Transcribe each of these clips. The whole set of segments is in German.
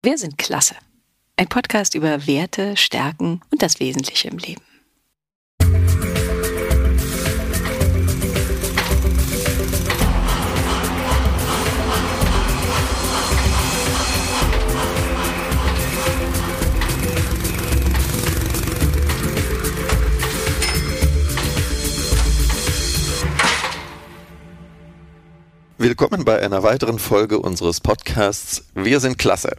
Wir sind klasse. Ein Podcast über Werte, Stärken und das Wesentliche im Leben. Willkommen bei einer weiteren Folge unseres Podcasts Wir sind klasse.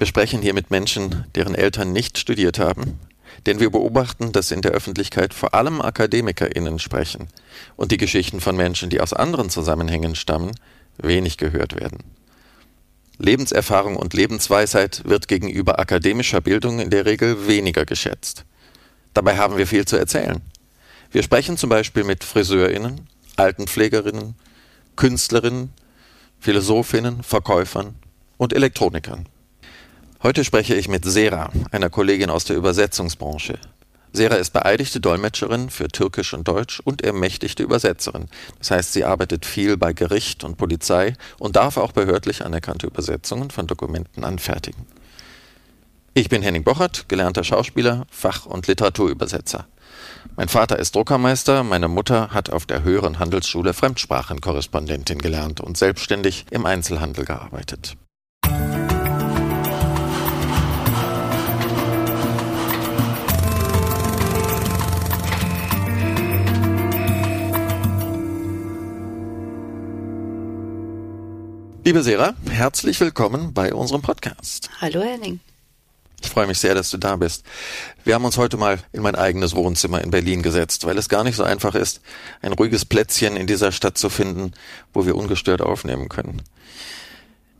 Wir sprechen hier mit Menschen, deren Eltern nicht studiert haben, denn wir beobachten, dass in der Öffentlichkeit vor allem AkademikerInnen sprechen und die Geschichten von Menschen, die aus anderen Zusammenhängen stammen, wenig gehört werden. Lebenserfahrung und Lebensweisheit wird gegenüber akademischer Bildung in der Regel weniger geschätzt. Dabei haben wir viel zu erzählen. Wir sprechen zum Beispiel mit FriseurInnen, Altenpflegerinnen, Künstlerinnen, Philosophinnen, Verkäufern und Elektronikern. Heute spreche ich mit Sera, einer Kollegin aus der Übersetzungsbranche. Sera ist beeidigte Dolmetscherin für Türkisch und Deutsch und ermächtigte Übersetzerin. Das heißt, sie arbeitet viel bei Gericht und Polizei und darf auch behördlich anerkannte Übersetzungen von Dokumenten anfertigen. Ich bin Henning Bochert, gelernter Schauspieler, Fach- und Literaturübersetzer. Mein Vater ist Druckermeister, meine Mutter hat auf der höheren Handelsschule Fremdsprachenkorrespondentin gelernt und selbstständig im Einzelhandel gearbeitet. Liebe Sera, herzlich willkommen bei unserem Podcast. Hallo Henning. Ich freue mich sehr, dass du da bist. Wir haben uns heute mal in mein eigenes Wohnzimmer in Berlin gesetzt, weil es gar nicht so einfach ist, ein ruhiges Plätzchen in dieser Stadt zu finden, wo wir ungestört aufnehmen können.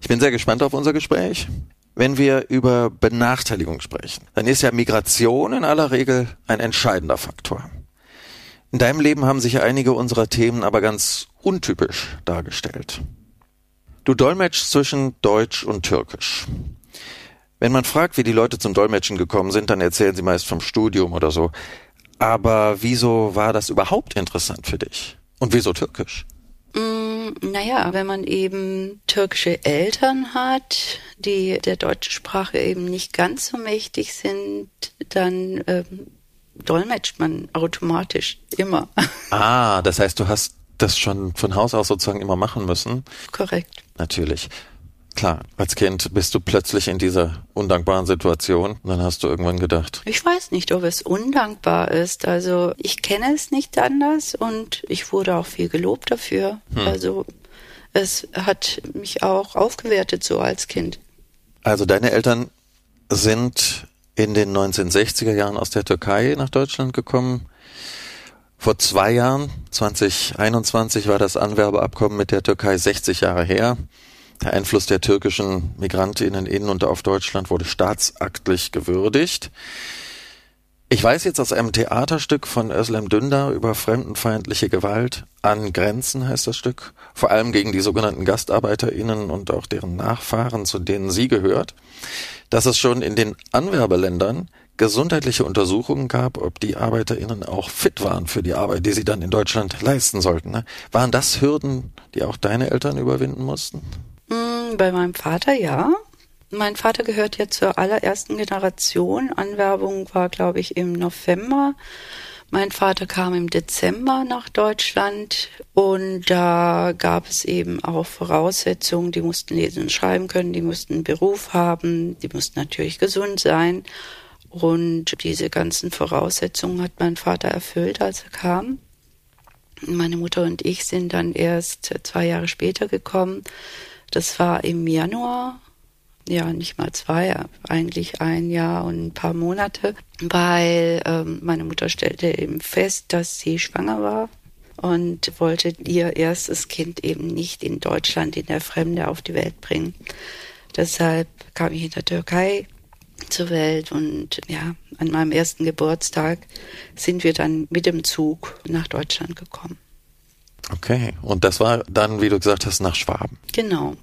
Ich bin sehr gespannt auf unser Gespräch. Wenn wir über Benachteiligung sprechen, dann ist ja Migration in aller Regel ein entscheidender Faktor. In deinem Leben haben sich einige unserer Themen aber ganz untypisch dargestellt. Du dolmetschst zwischen Deutsch und Türkisch. Wenn man fragt, wie die Leute zum Dolmetschen gekommen sind, dann erzählen sie meist vom Studium oder so. Aber wieso war das überhaupt interessant für dich? Und wieso türkisch? Mm, naja, wenn man eben türkische Eltern hat, die der deutschen Sprache eben nicht ganz so mächtig sind, dann ähm, dolmetscht man automatisch immer. Ah, das heißt, du hast das schon von Haus aus sozusagen immer machen müssen? Korrekt. Natürlich. Klar, als Kind bist du plötzlich in dieser undankbaren Situation und dann hast du irgendwann gedacht. Ich weiß nicht, ob es undankbar ist. Also ich kenne es nicht anders und ich wurde auch viel gelobt dafür. Hm. Also es hat mich auch aufgewertet so als Kind. Also deine Eltern sind in den 1960er Jahren aus der Türkei nach Deutschland gekommen. Vor zwei Jahren, 2021, war das Anwerbeabkommen mit der Türkei 60 Jahre her. Der Einfluss der türkischen Migrantinnen in und auf Deutschland wurde staatsaktlich gewürdigt. Ich weiß jetzt aus einem Theaterstück von Özlem Dündar über fremdenfeindliche Gewalt an Grenzen heißt das Stück, vor allem gegen die sogenannten GastarbeiterInnen und auch deren Nachfahren, zu denen sie gehört, dass es schon in den Anwerbeländern gesundheitliche Untersuchungen gab, ob die ArbeiterInnen auch fit waren für die Arbeit, die sie dann in Deutschland leisten sollten. Ne? Waren das Hürden, die auch deine Eltern überwinden mussten? Mm, bei meinem Vater ja. Mein Vater gehört ja zur allerersten Generation. Anwerbung war, glaube ich, im November. Mein Vater kam im Dezember nach Deutschland und da gab es eben auch Voraussetzungen. Die mussten lesen und schreiben können, die mussten einen Beruf haben, die mussten natürlich gesund sein. Und diese ganzen Voraussetzungen hat mein Vater erfüllt, als er kam. Meine Mutter und ich sind dann erst zwei Jahre später gekommen. Das war im Januar, ja, nicht mal zwei, eigentlich ein Jahr und ein paar Monate, weil ähm, meine Mutter stellte eben fest, dass sie schwanger war und wollte ihr erstes Kind eben nicht in Deutschland in der Fremde auf die Welt bringen. Deshalb kam ich in der Türkei zur Welt und ja, an meinem ersten Geburtstag sind wir dann mit dem Zug nach Deutschland gekommen. Okay, und das war dann, wie du gesagt hast, nach Schwaben. Genau.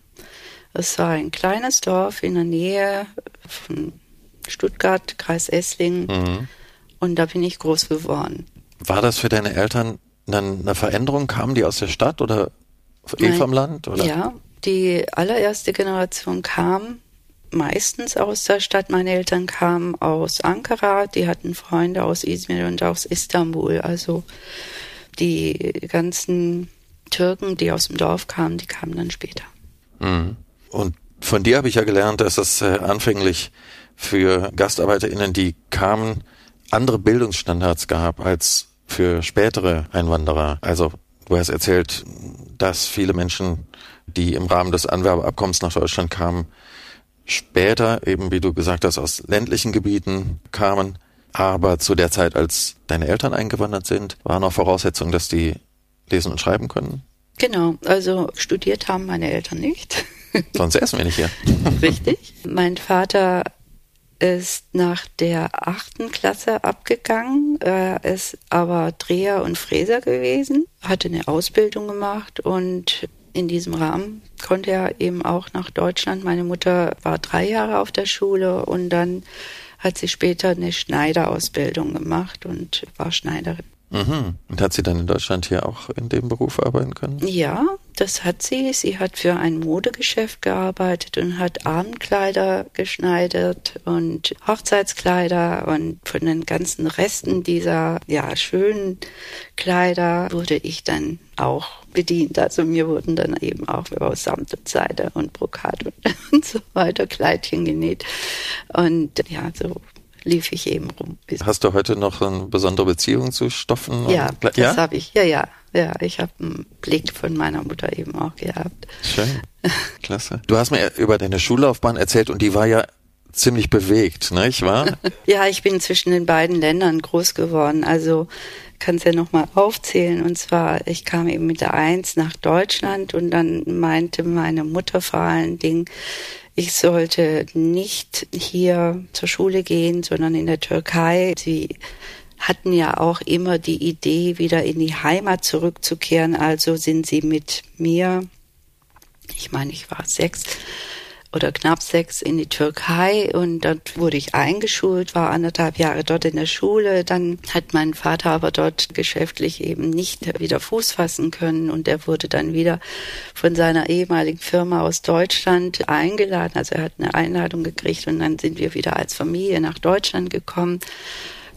Es war ein kleines Dorf in der Nähe von Stuttgart, Kreis Esslingen. Mhm. Und da bin ich groß geworden. War das für deine Eltern dann eine Veränderung? Kamen die aus der Stadt oder eh vom Land? Oder? Ja, die allererste Generation kam meistens aus der Stadt. Meine Eltern kamen aus Ankara, die hatten Freunde aus Izmir und aus Istanbul. Also die ganzen Türken, die aus dem Dorf kamen, die kamen dann später. Mhm. Und von dir habe ich ja gelernt, dass es äh, anfänglich für GastarbeiterInnen, die kamen, andere Bildungsstandards gab als für spätere Einwanderer. Also du hast erzählt, dass viele Menschen, die im Rahmen des Anwerbeabkommens nach Deutschland kamen, später eben, wie du gesagt hast, aus ländlichen Gebieten kamen. Aber zu der Zeit, als deine Eltern eingewandert sind, war noch Voraussetzung, dass die lesen und schreiben können? Genau, also studiert haben meine Eltern nicht. Sonst essen wir nicht hier. Richtig. Mein Vater ist nach der achten Klasse abgegangen. Er ist aber Dreher und Fräser gewesen, hatte eine Ausbildung gemacht und in diesem Rahmen konnte er eben auch nach Deutschland. Meine Mutter war drei Jahre auf der Schule und dann hat sie später eine Schneiderausbildung gemacht und war Schneiderin. Mhm. Und hat sie dann in Deutschland hier auch in dem Beruf arbeiten können? Ja, das hat sie. Sie hat für ein Modegeschäft gearbeitet und hat Abendkleider geschneidert und Hochzeitskleider und von den ganzen Resten dieser ja schönen Kleider wurde ich dann auch bedient. Also mir wurden dann eben auch aus Samt und Seide und Brokat und, und so weiter Kleidchen genäht. Und ja, so lief ich eben rum. Hast du heute noch eine besondere Beziehung zu Stoffen? Ja, das ja? habe ich. Ja, ja. Ja, ich habe einen Blick von meiner Mutter eben auch gehabt. Schön. Klasse. Du hast mir über deine Schullaufbahn erzählt und die war ja ziemlich bewegt, nicht wahr? ja, ich bin zwischen den beiden Ländern groß geworden. Also kann es ja nochmal aufzählen. Und zwar, ich kam eben mit der Eins nach Deutschland und dann meinte meine Mutter vor allen Dingen, ich sollte nicht hier zur Schule gehen, sondern in der Türkei. Sie hatten ja auch immer die Idee, wieder in die Heimat zurückzukehren. Also sind sie mit mir, ich meine, ich war sechs, oder knapp sechs in die Türkei und dort wurde ich eingeschult, war anderthalb Jahre dort in der Schule. Dann hat mein Vater aber dort geschäftlich eben nicht wieder Fuß fassen können und er wurde dann wieder von seiner ehemaligen Firma aus Deutschland eingeladen. Also er hat eine Einladung gekriegt und dann sind wir wieder als Familie nach Deutschland gekommen.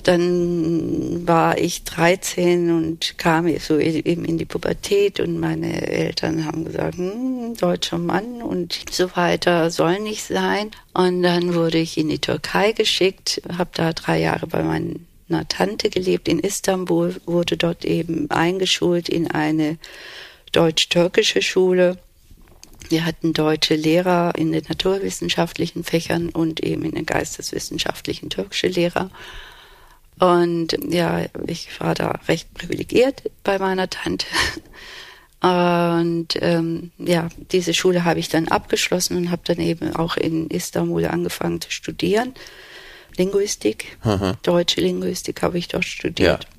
Dann war ich 13 und kam so eben in die Pubertät und meine Eltern haben gesagt, hm, deutscher Mann und so weiter soll nicht sein. Und dann wurde ich in die Türkei geschickt, habe da drei Jahre bei meiner Tante gelebt in Istanbul, wurde dort eben eingeschult in eine deutsch-türkische Schule. Wir hatten deutsche Lehrer in den naturwissenschaftlichen Fächern und eben in den geisteswissenschaftlichen türkische Lehrer. Und ja, ich war da recht privilegiert bei meiner Tante. Und ähm, ja, diese Schule habe ich dann abgeschlossen und habe dann eben auch in Istanbul angefangen zu studieren. Linguistik, mhm. deutsche Linguistik habe ich dort studiert. Ja.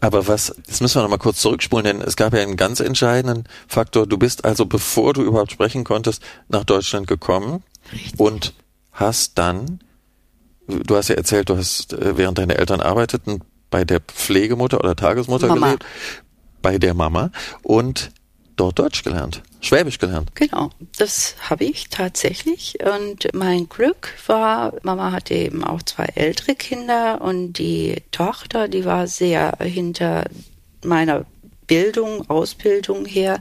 Aber was, jetzt müssen wir nochmal kurz zurückspulen, denn es gab ja einen ganz entscheidenden Faktor. Du bist also, bevor du überhaupt sprechen konntest, nach Deutschland gekommen Richtig. und hast dann Du hast ja erzählt, du hast äh, während deine Eltern arbeiteten bei der Pflegemutter oder Tagesmutter Mama. gelebt, bei der Mama und dort Deutsch gelernt, Schwäbisch gelernt. Genau, das habe ich tatsächlich. Und mein Glück war, Mama hatte eben auch zwei ältere Kinder und die Tochter, die war sehr hinter meiner Bildung, Ausbildung her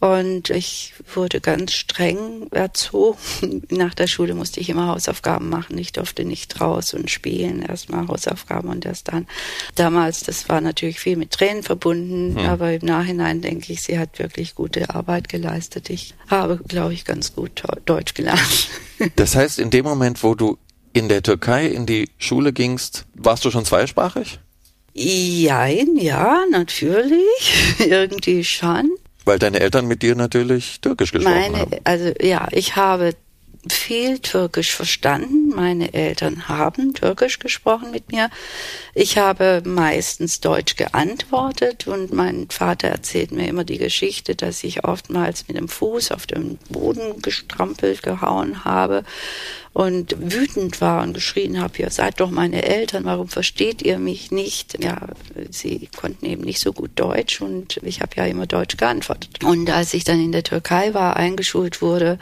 und ich wurde ganz streng erzogen. Nach der Schule musste ich immer Hausaufgaben machen. Ich durfte nicht raus und spielen. Erstmal Hausaufgaben und erst dann. Damals, das war natürlich viel mit Tränen verbunden, hm. aber im Nachhinein denke ich, sie hat wirklich gute Arbeit geleistet. Ich habe, glaube ich, ganz gut Deutsch gelernt. Das heißt, in dem Moment, wo du in der Türkei in die Schule gingst, warst du schon zweisprachig? Jein, ja, natürlich. Irgendwie schon. Weil deine Eltern mit dir natürlich Türkisch gesprochen Meine, haben. Also ja, ich habe viel Türkisch verstanden. Meine Eltern haben Türkisch gesprochen mit mir. Ich habe meistens Deutsch geantwortet und mein Vater erzählt mir immer die Geschichte, dass ich oftmals mit dem Fuß auf den Boden gestrampelt, gehauen habe und wütend war und geschrien habe, ihr seid doch meine Eltern, warum versteht ihr mich nicht? Ja, sie konnten eben nicht so gut Deutsch und ich habe ja immer Deutsch geantwortet. Und als ich dann in der Türkei war, eingeschult wurde,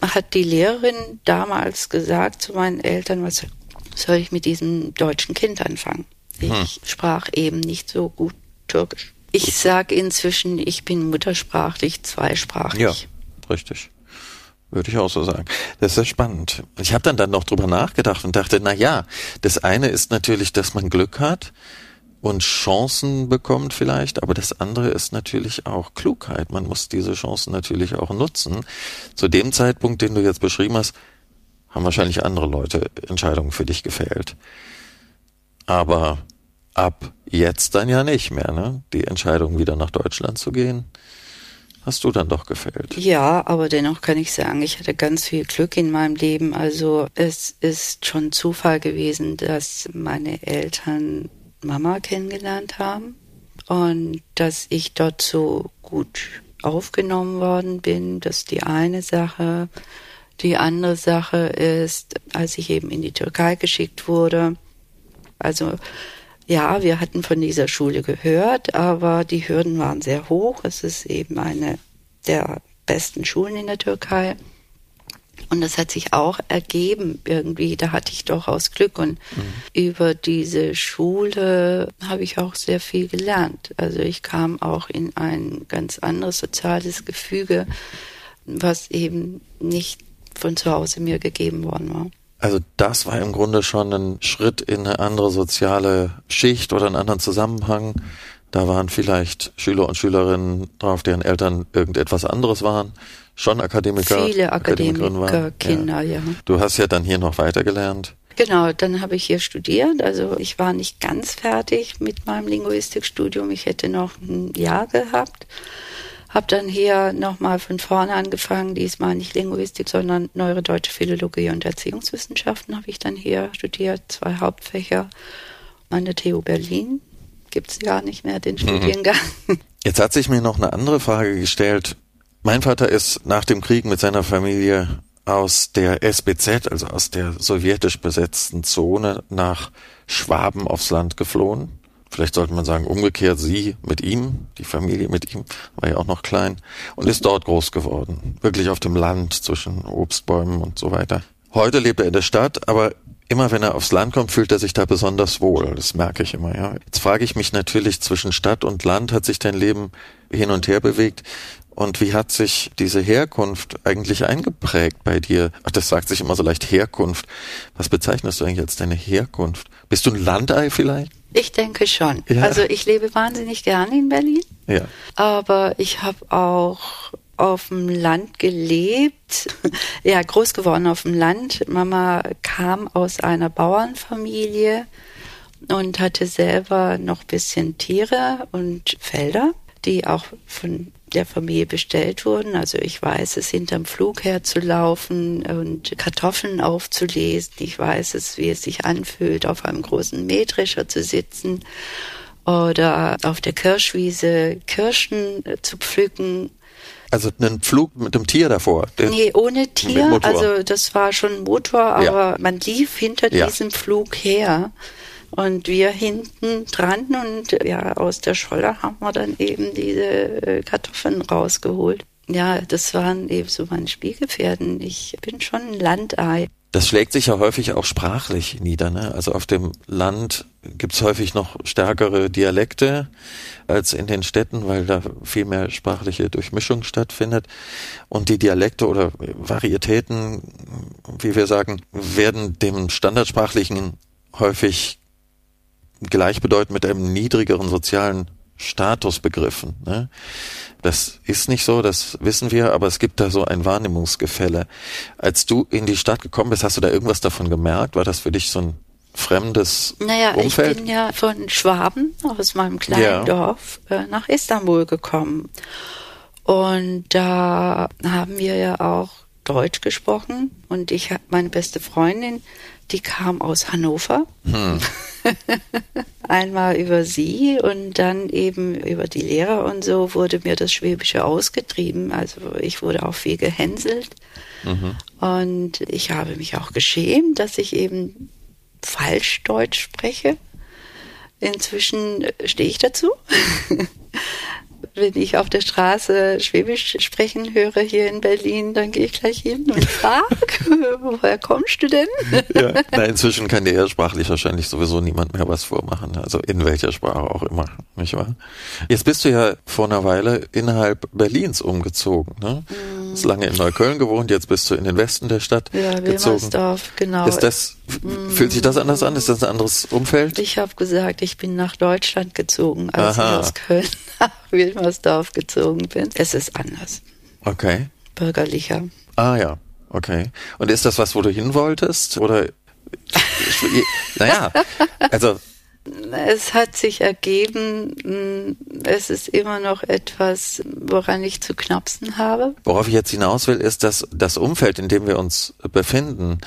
hat die Lehrerin damals gesagt zu meinen Eltern, was soll ich mit diesem deutschen Kind anfangen? Ich hm. sprach eben nicht so gut Türkisch. Ich sage inzwischen, ich bin muttersprachlich zweisprachig. Ja, richtig. Würde ich auch so sagen. Das ist sehr spannend. Ich habe dann dann noch drüber nachgedacht und dachte, na ja, das eine ist natürlich, dass man Glück hat und Chancen bekommt vielleicht, aber das andere ist natürlich auch Klugheit. Man muss diese Chancen natürlich auch nutzen. Zu dem Zeitpunkt, den du jetzt beschrieben hast, haben wahrscheinlich andere Leute Entscheidungen für dich gefällt. Aber ab jetzt dann ja nicht mehr, ne? Die Entscheidung wieder nach Deutschland zu gehen, hast du dann doch gefällt. Ja, aber dennoch kann ich sagen, ich hatte ganz viel Glück in meinem Leben. Also es ist schon Zufall gewesen, dass meine Eltern Mama kennengelernt haben und dass ich dort so gut aufgenommen worden bin. Das ist die eine Sache. Die andere Sache ist, als ich eben in die Türkei geschickt wurde, also ja, wir hatten von dieser Schule gehört, aber die Hürden waren sehr hoch. Es ist eben eine der besten Schulen in der Türkei. Und das hat sich auch ergeben irgendwie. Da hatte ich durchaus Glück. Und mhm. über diese Schule habe ich auch sehr viel gelernt. Also ich kam auch in ein ganz anderes soziales Gefüge, was eben nicht von zu Hause mir gegeben worden war. Also das war im Grunde schon ein Schritt in eine andere soziale Schicht oder einen anderen Zusammenhang. Da waren vielleicht Schüler und Schülerinnen drauf, deren Eltern irgendetwas anderes waren. Schon Akademiker. Viele Akademiker, Kinder, ja. ja. Du hast ja dann hier noch weitergelernt. Genau, dann habe ich hier studiert. Also ich war nicht ganz fertig mit meinem Linguistikstudium. Ich hätte noch ein Jahr gehabt. Habe dann hier nochmal von vorne angefangen, diesmal nicht Linguistik, sondern Neuere Deutsche Philologie und Erziehungswissenschaften habe ich dann hier studiert, zwei Hauptfächer an der TU Berlin. Gibt es gar nicht mehr den mhm. Studiengang. Jetzt hat sich mir noch eine andere Frage gestellt. Mein Vater ist nach dem Krieg mit seiner Familie aus der SBZ, also aus der sowjetisch besetzten Zone, nach Schwaben aufs Land geflohen vielleicht sollte man sagen, umgekehrt sie mit ihm, die Familie mit ihm, war ja auch noch klein, und ist dort groß geworden. Wirklich auf dem Land zwischen Obstbäumen und so weiter. Heute lebt er in der Stadt, aber immer wenn er aufs Land kommt, fühlt er sich da besonders wohl. Das merke ich immer, ja. Jetzt frage ich mich natürlich, zwischen Stadt und Land hat sich dein Leben hin und her bewegt. Und wie hat sich diese Herkunft eigentlich eingeprägt bei dir? Ach, das sagt sich immer so leicht Herkunft. Was bezeichnest du eigentlich als deine Herkunft? Bist du ein Landei vielleicht? Ich denke schon. Ja. Also ich lebe wahnsinnig gerne in Berlin. Ja. Aber ich habe auch auf dem Land gelebt, ja, groß geworden auf dem Land. Mama kam aus einer Bauernfamilie und hatte selber noch bisschen Tiere und Felder, die auch von der Familie bestellt wurden. Also ich weiß es, hinterm Flug herzulaufen und Kartoffeln aufzulesen. Ich weiß es, wie es sich anfühlt, auf einem großen Mähdrescher zu sitzen oder auf der Kirschwiese Kirschen zu pflücken. Also einen Flug mit dem Tier davor? Nee, ohne Tier. Also das war schon Motor, aber ja. man lief hinter ja. diesem Flug her. Und wir hinten dran und ja, aus der Scholle haben wir dann eben diese äh, Kartoffeln rausgeholt. Ja, das waren eben so meine Spielgefährten. Ich bin schon ein Landei. Das schlägt sich ja häufig auch sprachlich nieder. Ne? Also auf dem Land gibt's häufig noch stärkere Dialekte als in den Städten, weil da viel mehr sprachliche Durchmischung stattfindet. Und die Dialekte oder Varietäten, wie wir sagen, werden dem Standardsprachlichen häufig gleichbedeutend mit einem niedrigeren sozialen Status begriffen. Ne? Das ist nicht so, das wissen wir, aber es gibt da so ein Wahrnehmungsgefälle. Als du in die Stadt gekommen bist, hast du da irgendwas davon gemerkt? War das für dich so ein fremdes naja, Umfeld? ich bin ja von Schwaben aus meinem kleinen ja. Dorf äh, nach Istanbul gekommen. Und da haben wir ja auch Deutsch gesprochen und ich habe meine beste Freundin, die kam aus Hannover. Hm. Einmal über sie und dann eben über die Lehrer und so wurde mir das Schwäbische ausgetrieben. Also ich wurde auch viel gehänselt. Mhm. Und ich habe mich auch geschämt, dass ich eben falsch Deutsch spreche. Inzwischen stehe ich dazu. wenn ich auf der Straße Schwäbisch sprechen höre hier in Berlin, dann gehe ich gleich hin und frage, woher kommst du denn? Ja, na, inzwischen kann dir ja sprachlich wahrscheinlich sowieso niemand mehr was vormachen, also in welcher Sprache auch immer, nicht wahr? Jetzt bist du ja vor einer Weile innerhalb Berlins umgezogen, ne? Mm. Hast lange in Neukölln gewohnt, jetzt bist du in den Westen der Stadt ja, gezogen. genau. Ist das, mm. fühlt sich das anders an? Ist das ein anderes Umfeld? Ich habe gesagt, ich bin nach Deutschland gezogen, als Aha. ich aus Köln nach Wilmersdorf gezogen bin. Es ist anders. Okay. Bürgerlicher. Ah ja, okay. Und ist das was, wo du hin wolltest? Oder naja, also es hat sich ergeben, mm, es ist immer noch etwas, woran ich zu knapsen habe. Worauf ich jetzt hinaus will, ist, dass das Umfeld, in dem wir uns befinden,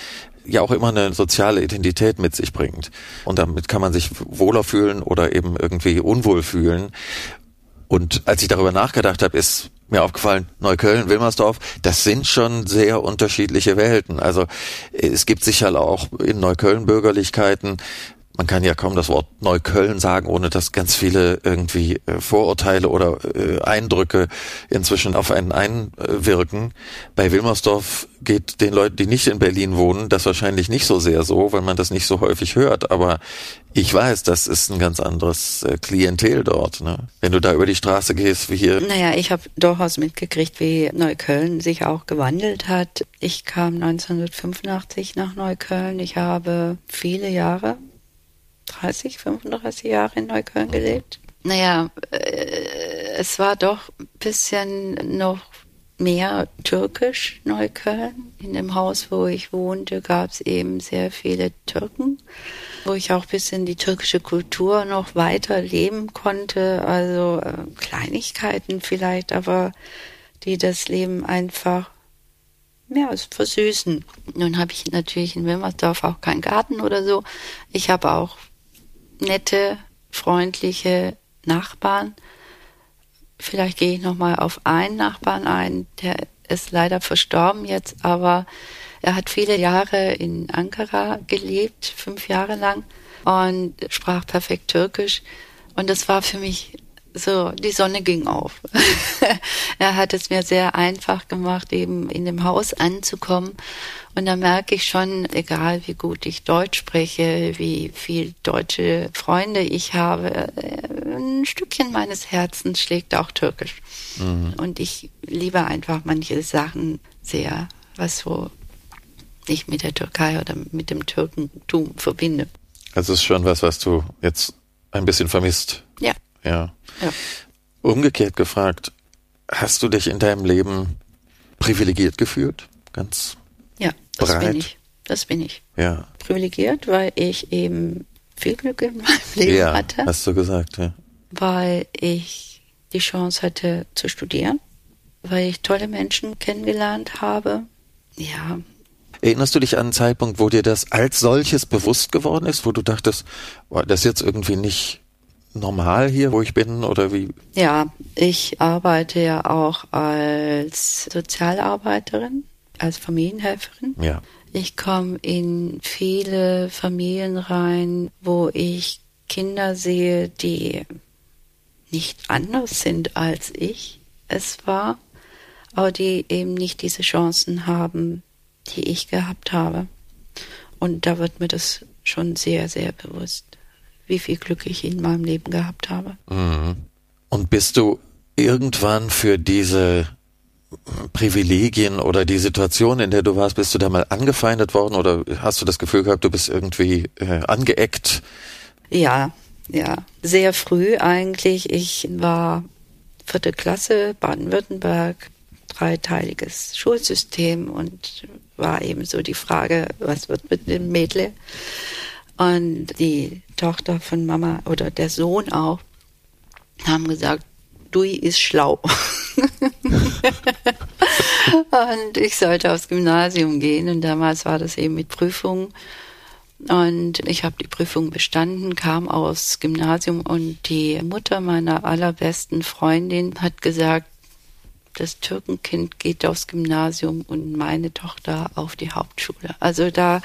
ja auch immer eine soziale Identität mit sich bringt. Und damit kann man sich wohler fühlen oder eben irgendwie unwohl fühlen. Und als ich darüber nachgedacht habe, ist mir aufgefallen, Neukölln, Wilmersdorf, das sind schon sehr unterschiedliche Welten. Also es gibt sicher auch in Neukölln Bürgerlichkeiten, man kann ja kaum das Wort Neukölln sagen, ohne dass ganz viele irgendwie äh, Vorurteile oder äh, Eindrücke inzwischen auf einen einwirken. Bei Wilmersdorf geht den Leuten, die nicht in Berlin wohnen, das wahrscheinlich nicht so sehr so, weil man das nicht so häufig hört. Aber ich weiß, das ist ein ganz anderes äh, Klientel dort. Ne? Wenn du da über die Straße gehst, wie hier. Naja, ich habe durchaus mitgekriegt, wie Neukölln sich auch gewandelt hat. Ich kam 1985 nach Neukölln. Ich habe viele Jahre 30, 35 Jahre in Neukölln mhm. gelebt. Naja, äh, es war doch ein bisschen noch mehr türkisch Neukölln. In dem Haus, wo ich wohnte, gab es eben sehr viele Türken, wo ich auch ein bisschen die türkische Kultur noch weiter leben konnte. Also äh, Kleinigkeiten vielleicht, aber die das Leben einfach ja, versüßen. Nun habe ich natürlich in Wilmersdorf auch keinen Garten oder so. Ich habe auch nette, freundliche Nachbarn. Vielleicht gehe ich noch mal auf einen Nachbarn ein, der ist leider verstorben jetzt, aber er hat viele Jahre in Ankara gelebt, fünf Jahre lang und sprach perfekt Türkisch. Und das war für mich so, die Sonne ging auf. er hat es mir sehr einfach gemacht, eben in dem Haus anzukommen. Und da merke ich schon, egal wie gut ich Deutsch spreche, wie viel deutsche Freunde ich habe, äh, ein Stückchen meines Herzens schlägt auch Türkisch. Mhm. Und ich liebe einfach manche Sachen sehr, was so ich mit der Türkei oder mit dem Türkentum verbinde. Also es ist schon was, was du jetzt ein bisschen vermisst. Ja. Ja. Umgekehrt gefragt, hast du dich in deinem Leben privilegiert gefühlt? Ganz ja, das breit? bin ich. Das bin ich. Ja. Privilegiert, weil ich eben viel Glück in meinem Leben ja, hatte. Hast du gesagt, ja. Weil ich die Chance hatte zu studieren, weil ich tolle Menschen kennengelernt habe. Ja. Erinnerst du dich an einen Zeitpunkt, wo dir das als solches bewusst geworden ist, wo du dachtest, oh, das ist jetzt irgendwie nicht normal hier, wo ich bin oder wie? Ja, ich arbeite ja auch als Sozialarbeiterin, als Familienhelferin. Ja. Ich komme in viele Familien rein, wo ich Kinder sehe, die nicht anders sind als ich es war, aber die eben nicht diese Chancen haben, die ich gehabt habe. Und da wird mir das schon sehr, sehr bewusst wie viel Glück ich in meinem Leben gehabt habe. Mhm. Und bist du irgendwann für diese Privilegien oder die Situation, in der du warst, bist du da mal angefeindet worden oder hast du das Gefühl gehabt, du bist irgendwie äh, angeeckt? Ja, ja, sehr früh eigentlich. Ich war vierte Klasse, Baden-Württemberg, dreiteiliges Schulsystem und war eben so die Frage, was wird mit dem Mädle? Und die Tochter von Mama oder der Sohn auch haben gesagt, Dui ist schlau. und ich sollte aufs Gymnasium gehen und damals war das eben mit Prüfungen. Und ich habe die Prüfung bestanden, kam aus Gymnasium und die Mutter meiner allerbesten Freundin hat gesagt, das Türkenkind geht aufs Gymnasium und meine Tochter auf die Hauptschule. Also da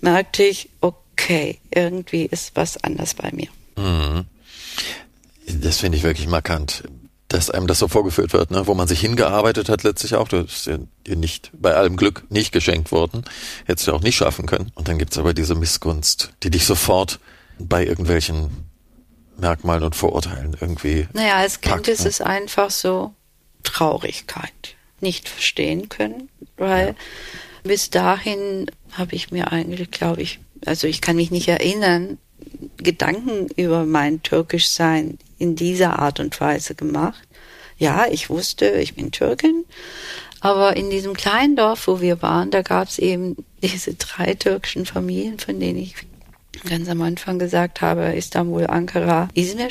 merkte ich, okay, okay, irgendwie ist was anders bei mir. Mhm. Das finde ich wirklich markant. dass einem das so vorgeführt wird, ne? wo man sich hingearbeitet hat letztlich auch. Das ist ja dir nicht bei allem Glück nicht geschenkt worden. Hättest du auch nicht schaffen können. Und dann gibt's aber diese Missgunst, die dich sofort bei irgendwelchen Merkmalen und Vorurteilen irgendwie. Naja, als Kind packt, ist ne? es einfach so Traurigkeit. Nicht verstehen können, weil Ja. bis dahin habe ich mir eigentlich, glaube ich, also ich kann mich nicht erinnern, Gedanken über mein Türkischsein in dieser Art und Weise gemacht. Ja, ich wusste, ich bin Türkin, aber in diesem kleinen Dorf, wo wir waren, da gab es eben diese drei türkischen Familien, von denen ich ganz am Anfang gesagt habe, Istanbul, Ankara, Izmir.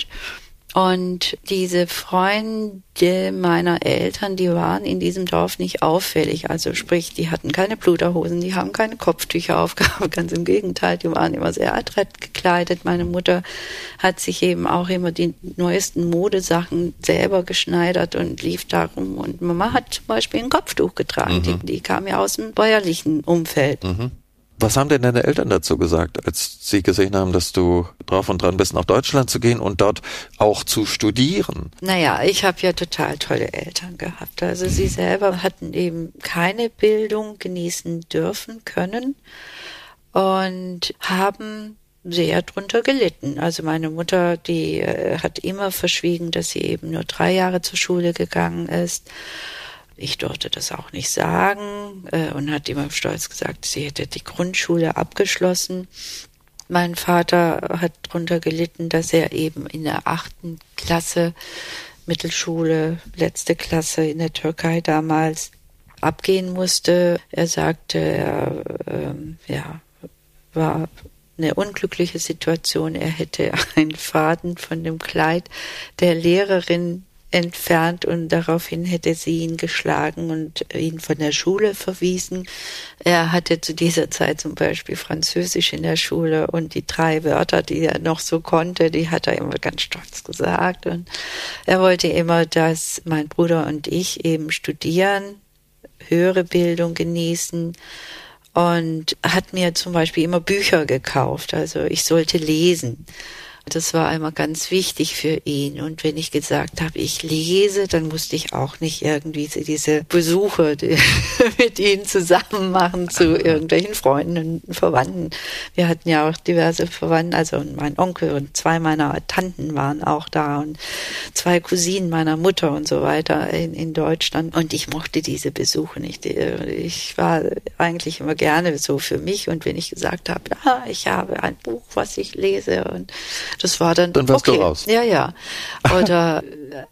Und diese Freunde meiner Eltern, die waren in diesem Dorf nicht auffällig. Also sprich, die hatten keine Bluterhosen, die haben keine Kopftücher aufgehabt. Ganz im Gegenteil, die waren immer sehr adrett gekleidet. Meine Mutter hat sich eben auch immer die neuesten Modesachen selber geschneidert und lief darum. Und Mama hat zum Beispiel ein Kopftuch getragen. Die, die kam ja aus dem bäuerlichen Umfeld. Was haben denn deine Eltern dazu gesagt, als sie gesehen haben, dass du drauf und dran bist, nach Deutschland zu gehen und dort auch zu studieren? Naja, ich habe ja total tolle Eltern gehabt. Also sie selber hatten eben keine Bildung genießen dürfen können und haben sehr drunter gelitten. Also meine Mutter, die äh, hat immer verschwiegen, dass sie eben nur drei Jahre zur Schule gegangen ist. Ich durfte das auch nicht sagen äh, und hat immer stolz gesagt, sie hätte die Grundschule abgeschlossen. Mein Vater hat drunter gelitten, dass er eben in der achten Klasse Mittelschule, letzte Klasse in der Türkei damals abgehen musste. Er sagte, er ähm, ja, war eine unglückliche Situation. Er hätte einen Faden von dem Kleid der Lehrerin entfernt und daraufhin hätte sie ihn geschlagen und ihn von der Schule verwiesen. Er hatte zu dieser Zeit zum Beispiel Französisch in der Schule und die drei Wörter, die er noch so konnte, die hat er immer ganz stolz gesagt. Und er wollte immer, dass mein Bruder und ich eben studieren, höhere Bildung genießen und hat mir zum Beispiel immer Bücher gekauft. Also ich sollte lesen. Das war einmal ganz wichtig für ihn. Und wenn ich gesagt habe, ich lese, dann musste ich auch nicht irgendwie diese Besuche die mit ihm zusammen machen zu irgendwelchen Freunden und Verwandten. Wir hatten ja auch diverse Verwandte, also mein Onkel und zwei meiner Tanten waren auch da und zwei Cousinen meiner Mutter und so weiter in, in Deutschland. Und ich mochte diese Besuche nicht. Ich war eigentlich immer gerne so für mich. Und wenn ich gesagt habe, ja, ich habe ein Buch, was ich lese und das war dann, Dann warst okay. du raus. Ja, ja. Oder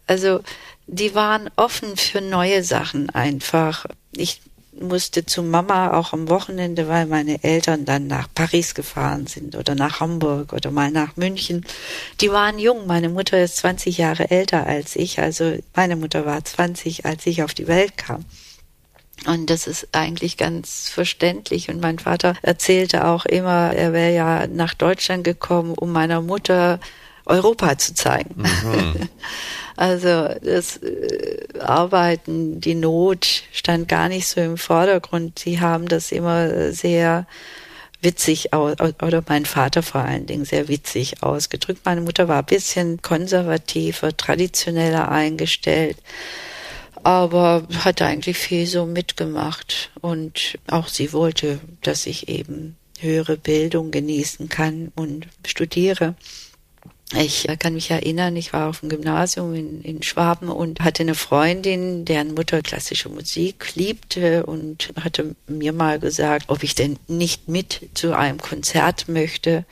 also die waren offen für neue Sachen einfach. Ich musste zu Mama auch am Wochenende, weil meine Eltern dann nach Paris gefahren sind oder nach Hamburg oder mal nach München. Die waren jung. Meine Mutter ist 20 Jahre älter als ich. Also meine Mutter war 20, als ich auf die Welt kam. Und das ist eigentlich ganz verständlich. Und mein Vater erzählte auch immer, er wäre ja nach Deutschland gekommen, um meiner Mutter Europa zu zeigen. Mhm. Also das äh, Arbeiten, die Not stand gar nicht so im Vordergrund. Sie haben das immer sehr witzig aus, oder mein Vater vor allen Dingen sehr witzig ausgedrückt. Meine Mutter war ein bisschen konservativer, traditioneller eingestellt aber hat eigentlich viel so mitgemacht und auch sie wollte, dass ich eben höhere Bildung genießen kann und studiere. Ich kann mich erinnern, ich war auf dem Gymnasium in, in Schwaben und hatte eine Freundin, deren Mutter klassische Musik liebte und hatte mir mal gesagt, ob ich denn nicht mit zu einem Konzert möchte.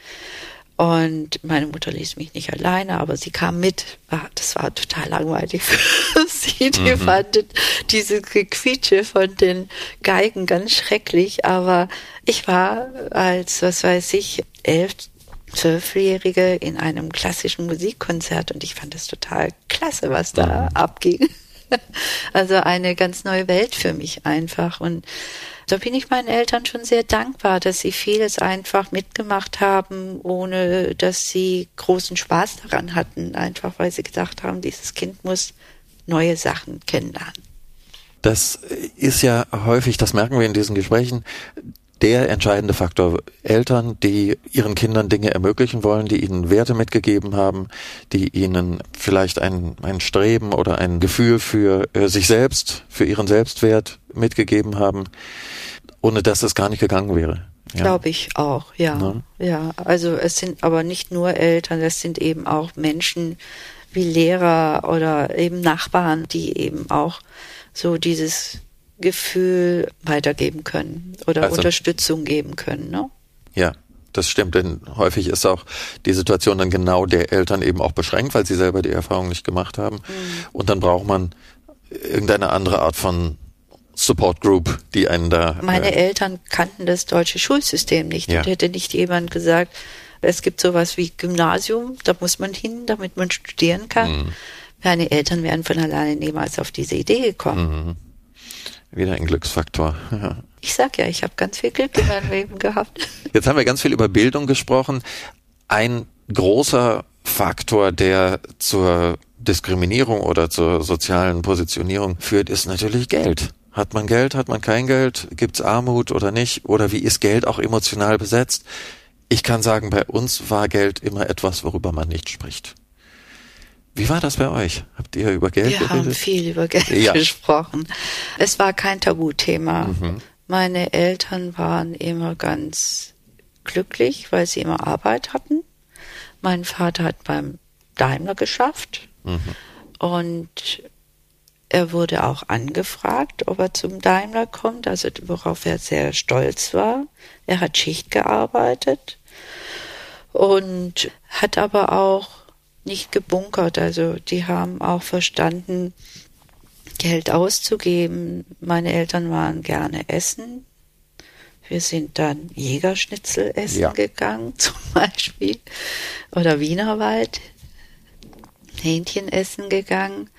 Und meine Mutter ließ mich nicht alleine, aber sie kam mit. Das war total langweilig für sie. Die mhm. fand diese Gequietsche von den Geigen ganz schrecklich. Aber ich war als, was weiß ich, elf, zwölfjährige in einem klassischen Musikkonzert und ich fand das total klasse, was da mhm. abging. Also eine ganz neue Welt für mich einfach. Und da bin ich meinen Eltern schon sehr dankbar, dass sie vieles einfach mitgemacht haben, ohne dass sie großen Spaß daran hatten, einfach weil sie gedacht haben, dieses Kind muss neue Sachen kennenlernen. Das ist ja häufig, das merken wir in diesen Gesprächen, der entscheidende Faktor. Eltern, die ihren Kindern Dinge ermöglichen wollen, die ihnen Werte mitgegeben haben, die ihnen vielleicht ein, ein Streben oder ein Gefühl für äh, sich selbst, für ihren Selbstwert mitgegeben haben, ohne dass es gar nicht gegangen wäre. Ja. Glaube ich auch, ja. Ne? Ja, also es sind aber nicht nur Eltern, es sind eben auch Menschen wie Lehrer oder eben Nachbarn, die eben auch so dieses Gefühl weitergeben können oder also, Unterstützung geben können. Ne? Ja, das stimmt, denn häufig ist auch die Situation dann genau der Eltern eben auch beschränkt, weil sie selber die Erfahrung nicht gemacht haben. Mhm. Und dann braucht man irgendeine andere Art von Support Group, die einen da. Meine äh, Eltern kannten das deutsche Schulsystem nicht ja. und hätte nicht jemand gesagt, es gibt sowas wie Gymnasium, da muss man hin, damit man studieren kann. Mhm. Meine Eltern wären von alleine niemals auf diese Idee gekommen. Mhm. Wieder ein Glücksfaktor. Ja. Ich sag ja, ich habe ganz viel Glück in meinem Leben gehabt. Jetzt haben wir ganz viel über Bildung gesprochen. Ein großer Faktor, der zur Diskriminierung oder zur sozialen Positionierung führt, ist natürlich Geld. Hat man Geld, hat man kein Geld? Gibt's Armut oder nicht? Oder wie ist Geld auch emotional besetzt? Ich kann sagen, bei uns war Geld immer etwas, worüber man nicht spricht. Wie war das bei euch? Habt ihr über Geld Wir geredet? haben viel über Geld ja. gesprochen. Es war kein Tabuthema. Mhm. Meine Eltern waren immer ganz glücklich, weil sie immer Arbeit hatten. Mein Vater hat beim Daimler geschafft. Mhm. Und er wurde auch angefragt, ob er zum Daimler kommt, also worauf er sehr stolz war. Er hat Schicht gearbeitet und hat aber auch nicht gebunkert. Also die haben auch verstanden, Geld auszugeben. Meine Eltern waren gerne essen. Wir sind dann Jägerschnitzel essen ja. gegangen, zum Beispiel. Oder Wienerwald. Hähnchen essen gegangen.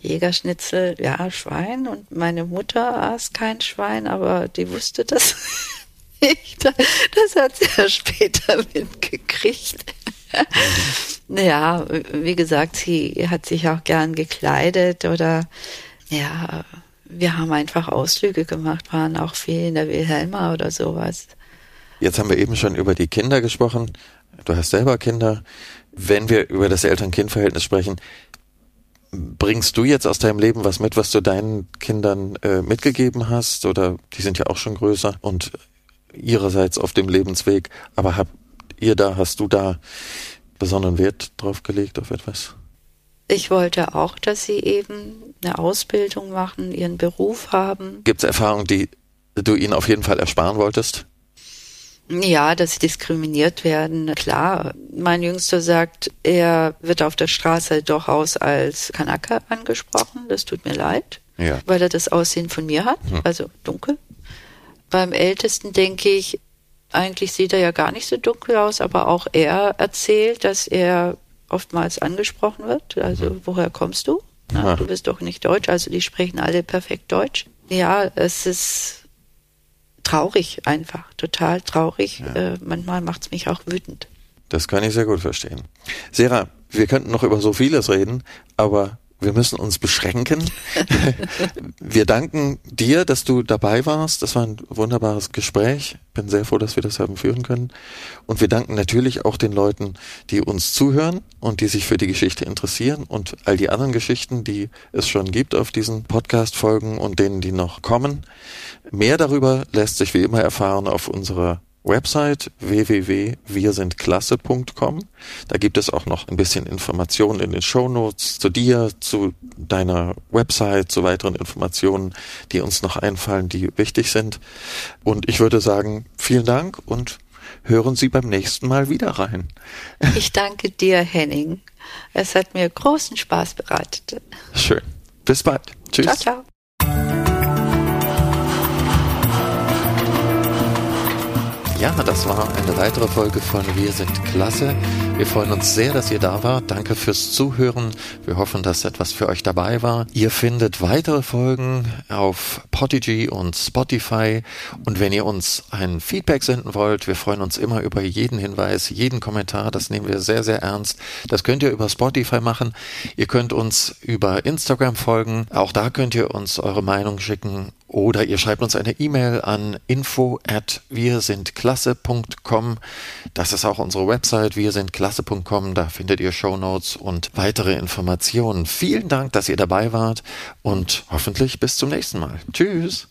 Jägerschnitzel, ja, Schwein. Und meine Mutter aß kein Schwein, aber die wusste das nicht. Das hat sie ja später mitgekriegt. ja, wie gesagt, sie hat sich auch gern gekleidet oder ja, wir haben einfach Ausflüge gemacht, waren auch viel in der Wilhelma oder sowas. Jetzt haben wir eben schon über die Kinder gesprochen. Du hast selber Kinder. Wenn wir über das Eltern-Kind-Verhältnis sprechen, bringst du jetzt aus deinem Leben was mit, was du deinen Kindern äh, mitgegeben hast? Oder die sind ja auch schon größer und ihrerseits auf dem Lebensweg. Aber habt ihr da, hast du da besonderen Wert drauf gelegt auf etwas? Ich wollte auch, dass sie eben eine Ausbildung machen, ihren Beruf haben. Gibt es Erfahrungen, die du ihnen auf jeden Fall ersparen wolltest? Ja, dass sie diskriminiert werden, klar. Mein Jüngster sagt, er wird auf der Straße durchaus als Kanaka angesprochen. Das tut mir leid, ja. weil er das Aussehen von mir hat, hm. also dunkel. Beim Ältesten denke ich, eigentlich sieht er ja gar nicht so dunkel aus, aber auch er erzählt, dass er oftmals angesprochen wird. Also, mhm. woher kommst du? Na, du bist doch nicht Deutsch, also die sprechen alle perfekt Deutsch. Ja, es ist traurig einfach, total traurig. Ja. Äh, manchmal macht es mich auch wütend. Das kann ich sehr gut verstehen. Sarah, wir könnten noch über so vieles reden, aber wir müssen uns beschränken. wir danken dir, dass du dabei warst. Das war ein wunderbares Gespräch. Bin sehr froh, dass wir das haben führen können. Und wir danken natürlich auch den Leuten, die uns zuhören und die sich für die Geschichte interessieren und all die anderen Geschichten, die es schon gibt auf diesen Podcast-Folgen und denen, die noch kommen. Mehr darüber lässt sich wie immer erfahren auf unserer Website www.wirsindklasse.com. Da gibt es auch noch ein bisschen Informationen in den Show Notes zu dir, zu deiner Website, zu weiteren Informationen, die uns noch einfallen, die wichtig sind. Und ich würde sagen, vielen Dank und hören Sie beim nächsten Mal wieder rein. Ich danke dir, Henning. Es hat mir großen Spaß bereitet. Schön. Bis bald. Tschüss. Ciao, ciao. Ja, das war eine weitere Folge von Wir sind klasse. Wir freuen uns sehr, dass ihr da wart. Danke fürs Zuhören. Wir hoffen, dass etwas für euch dabei war. Ihr findet weitere Folgen auf Podigy und Spotify. Und wenn ihr uns ein Feedback senden wollt, wir freuen uns immer über jeden Hinweis, jeden Kommentar. Das nehmen wir sehr, sehr ernst. Das könnt ihr über Spotify machen. Ihr könnt uns über Instagram folgen. Auch da könnt ihr uns eure Meinung schicken oder ihr schreibt uns eine E-Mail an info at wirsindklasse.com. Das ist auch unsere Website wirsindklasse.com. Da findet ihr Shownotes und weitere Informationen. Vielen Dank, dass ihr dabei wart und hoffentlich bis zum nächsten Mal. Tschüss.